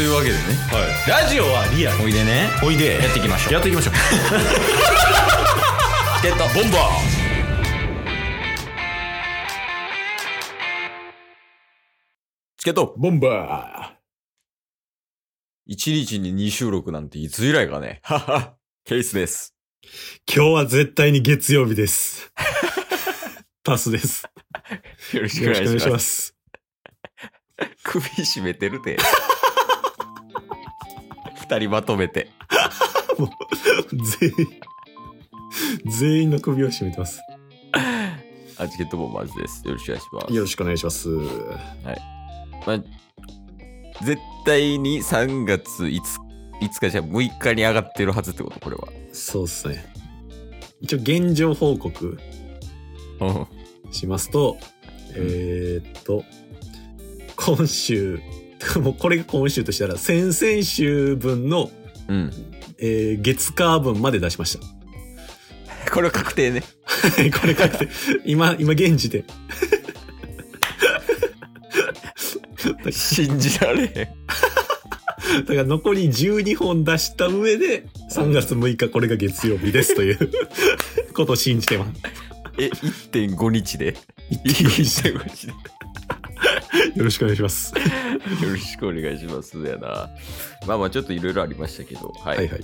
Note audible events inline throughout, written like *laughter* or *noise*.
というわけでね。ラジオはリアル。おいでね。おいで。やっていきましょう。やっていきましょう。*laughs* チケット。ボンバー。チケット。ボンバ一日に2収録なんていつ以来かね。はは。ケースです。ー今日は絶対に月曜日です。*laughs* タスです。よろしよろしくお願いしまますす。首絞めてるて二人まとめて。*laughs* 全員全員の首を絞めてます。あチケットボンバーズです。よろしくお願いします。よろしくお願いします。まあ、絶対に3月 5, 5日じゃ6日に上がってるはずってことこれは。そうっすね。一応現状報告うん。しますと、えー、っと、今週、もうこれが今週としたら、先々週分の、うん。えー月火分まで出しました。*laughs* これは確定ね。は *laughs* いこれ書いて、今、今現時点。信じられへん。だから残り12本出した上で、3月6日これが月曜日ですという *laughs* ことを信じてます。え、1.5日で？1.5 ?1.5 日で。*laughs* よろしくお願いします。*laughs* よろしくお願いします。やな。まあまあちょっといろいろありましたけど、はい。はいはい。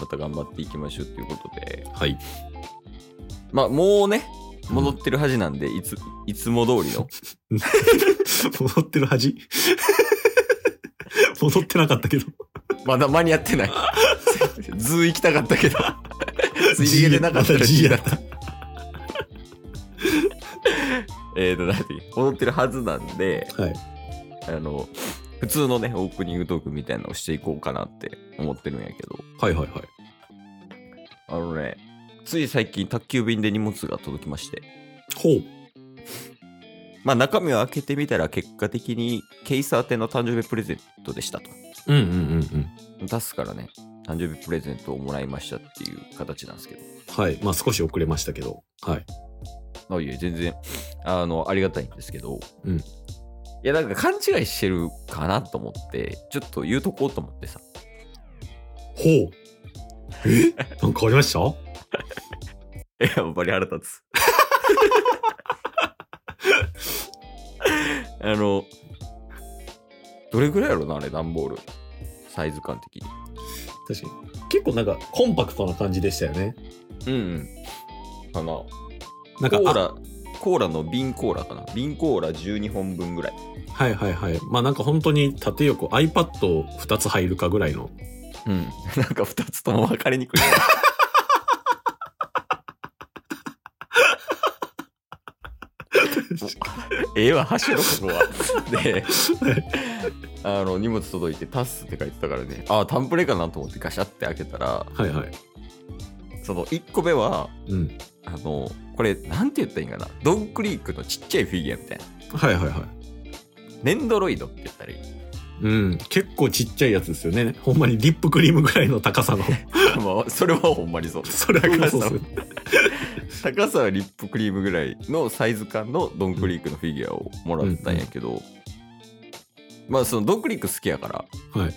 また頑張っていきましょうということで。はい。まあもうね、戻ってるはずなんで、いつ、いつも通りの。*laughs* 戻ってる恥戻ってなかったけど。まだ間に合ってない。ズー行きたかったけど。ついでなかったら。G だったえーと、なんていう戻ってるはずなんで、はい。あの、普通のね、オープニングトークみたいなのをしていこうかなって思ってるんやけど、はいはいはい。あのね、つい最近宅急便で荷物が届きまして、ほう。まあ中身を開けてみたら結果的にケイサー宛ての誕生日プレゼントでしたと。うんうんうんうん。出すからね、誕生日プレゼントをもらいましたっていう形なんですけど、はい。まあ少し遅れましたけど。はい。あいえ、全然、あの、ありがたいんですけど、うんいや、なんか勘違いしてるかなと思って、ちょっと言うとこうと思ってさ。ほう。え？*laughs* なんかありました？*laughs* いや、やっぱり腹立つ。*laughs* あの、どれぐらいやろな、あれ、段ボール。サイズ感的に。確かに。結構なんかコンパクトな感じでしたよね。うんうん。かな。なんか、あコーラ、コーラの瓶コーラかな。瓶コーラ12本分ぐらい。はいはいはい。まあなんか本当に縦横 iPad2 つ入るかぐらいの。うん。*laughs* なんか2つとも分かりにくい。*laughs* ええわ、走ろ、ここは。で、あの、荷物届いて、タスって書いてたからね、あ、タンプレかなと思ってガシャって開けたら、はいはい。その1個目は、うん。あの、これ、なんて言ったらいいんかな？ドンクリークのちっちゃいフィギュアみたいな。はいはいはい。ネンドロイドって言ったらいい。うん。結構ちっちゃいやつですよね。ほんまにリップクリームぐらいの高さの。*laughs* まあ、それはほんまにそう。*laughs* それはそう高さはリップクリームぐらいのサイズ感のドンクリークのフィギュアをもらったんやけど、まあそのドンクリーク好きやからはい。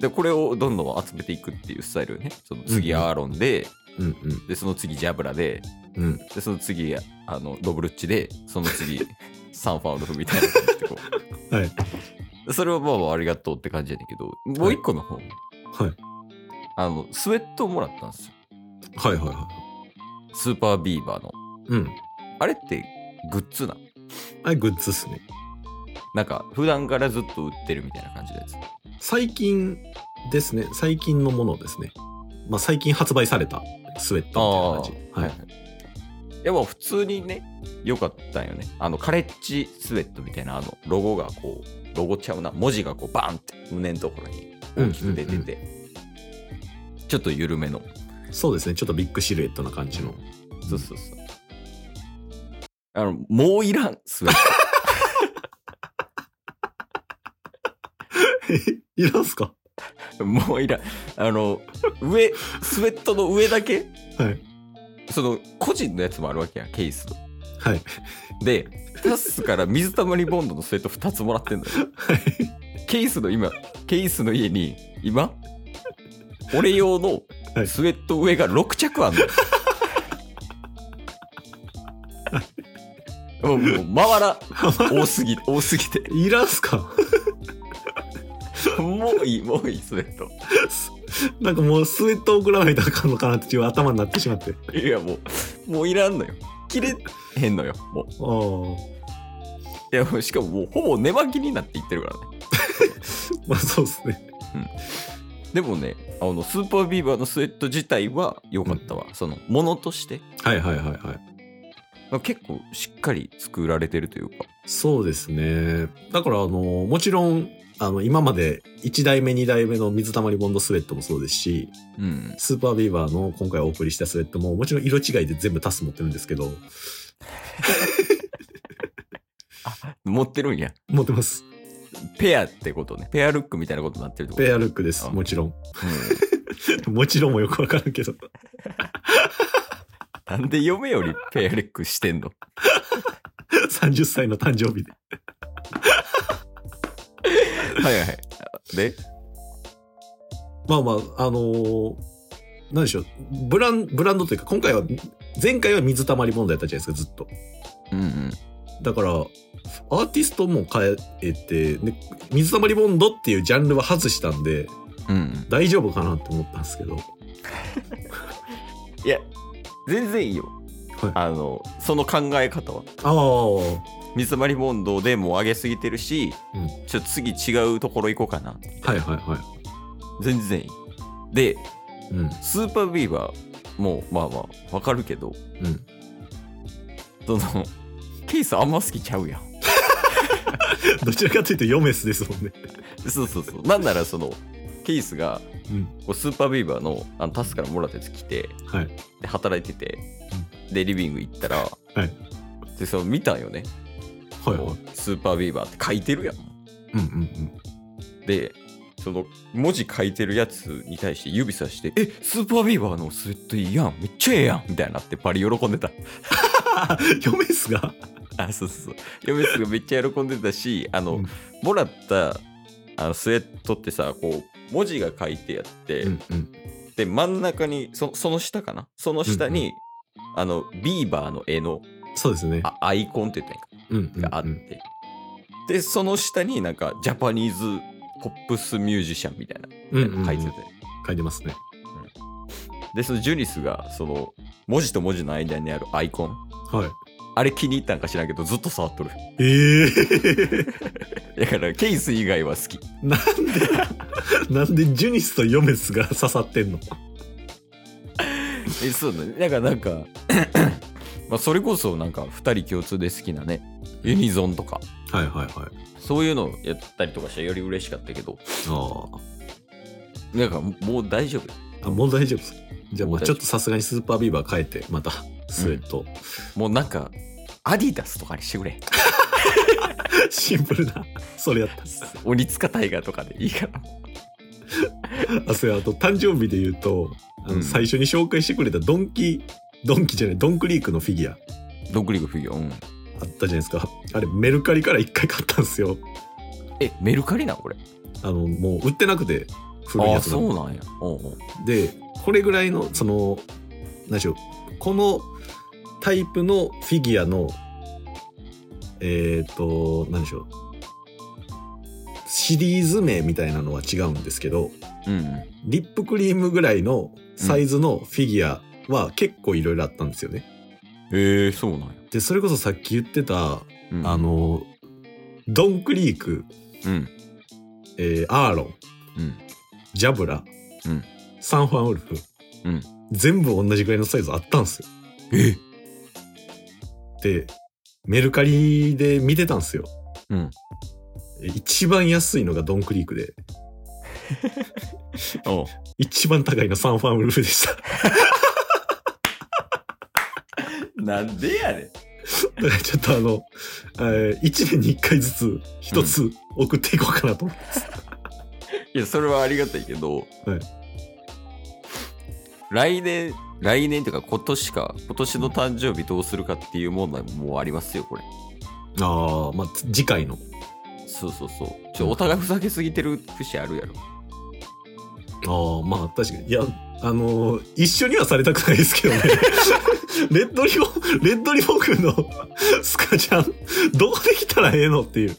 でこれをどんどん集めていくっていうスタイルねその次うんうんアーロンで、うんうん。でその次ジャブラでうん。でその次あのドブルッチでその次 *laughs* サンファウルフみたいな感じでこはい。うそれはまあまあありがとうって感じやねんけどもう一個の方、はい。あのスウェットをもらったんですよはいはいはスーパービーバーのい。うん。あれってグッズなのあれグッズっすね。なんか普段からずっと売ってるみたいな感じのやつ最近ですね。最近のものですね。まあ最近発売されたスウェットみたいな感じ。はい。いやもう普通にね、良かったんよね。あの、カレッジスウェットみたいな、あの、ロゴがこう、ロゴちゃうな、文字がこう、バーンって胸のところに大きく出てて、ちょっと緩めの。そうですね。ちょっとビッグシルエットな感じの。そうそうそう。あの、もういらん、スウェッ *laughs* いらんすか？ト。もういらん。あの、上、スウェットの上だけ、はい。その、個人のやつもあるわけやん、ケースの。はい。で、タスから水溜りボンドのスウェット2つもらってんのよ。はい。ケースの今、ケースの家に、今、俺用のはいスウェット上が6着あんの。もうもう回らん多すぎ多すぎていらんすか？もういいもういいスウェット *laughs* *laughs* なんかもうスウェット送らないとあかんのかなっていう頭になってしまって。いやもうもういらんのよ切れへんのよもうああ。いやもうしかももうほぼ寝巻きになっていってるからね *laughs* まあそうですね。でもねあのスーパービーバーのスウェット自体は良かったわ、そのものとしてはいはいはいはい。まあ結構しっかり作られてるというかそうですね。だからあの、もちろん、あの、今まで1代目2代目の水溜りボンドスウェットもそうですし、うんスーパービーバーの今回お送りしたスウェットももちろん色違いで全部タス持ってるんですけど、持ってるんや持ってます。ペアってことねペアルックみたいなことになってるってこと？ペアルックです。あもちろん。うん *laughs* もちろんもよくわからんけど。*laughs* なんで嫁よりペアルックしてんの？*laughs* 30歳の誕生日で。はいはいで？まあまあ、あのーなんでしょう。ブラン、ブランドというか、今回は、前回は水溜りボンドやったじゃないですか、ずっと。うんうん。だから、アーティストも変えて、で水溜りボンドっていうジャンルは外したんで、うんうん。大丈夫かなって思ったんですけど。*laughs* いや全然いいよ、はい。あのその考え方は。ああ、水溜りボンドでもう上げすぎてるし、うんちょっと次違うところ行こうかなはいはいは全然いいでい。うん。スーパービーバーもまあまあわかるけどうん。そのケースあんま好きちゃうやん *laughs* どちらかというとヨメスですもんね。そうそうそうなんならそのケースがうん。こうスーパービーバーのあのタスからもらったやつ来てはい。で働いてて、でリビング行ったら、はいでその見たんよね、はいはい。スーパービーバーって書いてるやん。うんうんでその文字書いてるやつに対して指さして「えスーパービーバーのスウェットいいやん。めっちゃええやん」みたいになってパリ喜んでた。うん。ヨメスが。あそうそうそう。嫁すがめっちゃ喜んでたしあの、うん。もらったあのスウェットってさこう文字が書いてあって、うんうん。で真ん中にそその下かな？その下に、あのビーバーの絵のそうですね。あアイコンって言ったんやうんうんうん。があって、でその下になんかジャパニーズポップスミュージシャンみたいなうんうんうん。書いてて、書いてますね。でそのジュニスがその文字と文字の間にあるアイコンはい。あれ気に入ったんか知らんけどずっと触っとる。ええ *laughs* だからケース以外は好き。なんで、*laughs* なんでジュニスとヨメスが刺さってんの？えそうだねだからなんかまあそれこそなんか2人共通で好きなねユニゾンとかはいはいはい。そういうのをやったりとかしたらより嬉しかったけどあなんかもう大丈夫あ。あ、もう大丈夫です。じゃあもうちょっとさすがにスーパービーバー変えて、またスウェット。もうなんかアディダスとかにしてくれシンプルな。それやった。鬼塚タイガーとかでいいからあ、それあと誕生日で言うと、あのうん最初に紹介してくれたドンキ、ドンキじゃない、ドンクリークのフィギュア。ドッグリーグフィギュアうん。あったじゃないですか。あれメルカリから一回買ったんですよ。えメルカリなこれ？あの、もう売ってなくて、古いああやつが。そうなんや。おうおうで、これぐらいの、その、何でしょう、このタイプのフィギュアの、えっ、と、何でしょう、シリーズ名みたいなのは違うんですけど、うん。リップクリームぐらいのサイズのフィギュアは結構いろいろあったんですよね。へえそうなんや、で、それこそさっき言ってた、うん。あの、ドンクリーク、うん。えーアーロン、うん。ジャブラ、うん。サンファンウルフ、うん。全部同じぐらいのサイズあったんですよ。え？で、メルカリで見てたんですよ。うん。一番安いのがドンクリークで、*laughs* 一番高いのサンファンウルフでした。なんでやねん。だからちょっとあの、えー、1年に1回ずつ一つ送っていこうかなと思って。ます。いやそれはありがたいけど、はい。来年来年というか今年か今年の誕生日どうするかっていう問題ももうありますよこれ。ああ、まあ、次回の。そそうそうそう。ちょお互いふざけすぎてる節あるやろああ、まあ確かに。いや、あのー一緒にはされたくないですけどね。*laughs* レッドリボン、レッドリボン軍のスカちゃん、どこできたらええのっていう。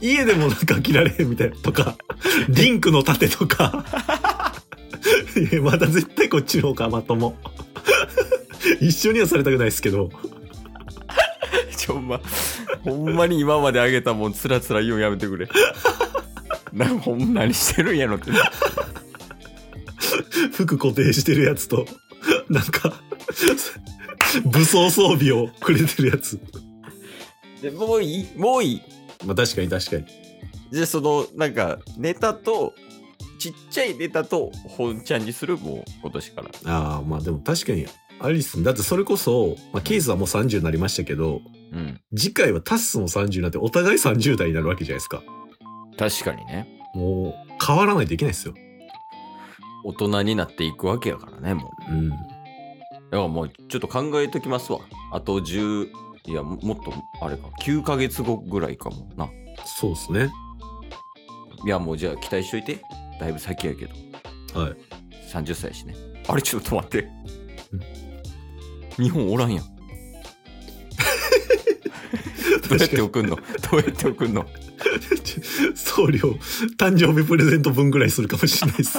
家でもなんか着られへんみたいなとか、リンクの盾とか。*laughs* まだ絶対こっちの方がまとも。一緒にはされたくないですけど。ちょほんまほんまに今まであげたもんつらつら言うんやめてくれなんほんま何してるんやろって服固定してるやつと、*laughs* なんか、武装装備をくれてるやつ。でもういいもういいまあ確かに確かに。じゃあそのなんかネタとちっちゃいネタと本ちゃんにするもう今年からああ、まあでも確かに、アリス、だってそれこそ、まあケースはもう30になりましたけど、うん次回はタッスも30になってお互い30代になるわけじゃないですか。確かにねもう変わらないといけないですよ。大人になっていくわけやからねもう。うん。だからもうちょっと考えときますわ。あと10いやももっとあれか9ヶ月後ぐらいかもな。そうですね。いやもうじゃあ期待しといて。だいぶ先やけど。はい。30歳やしね。あれちょっと待って。日本おらんやん。*laughs* どうやって送んの？どうやって送んの？*laughs* 送料、誕生日プレゼント分ぐらいするかもしれないです。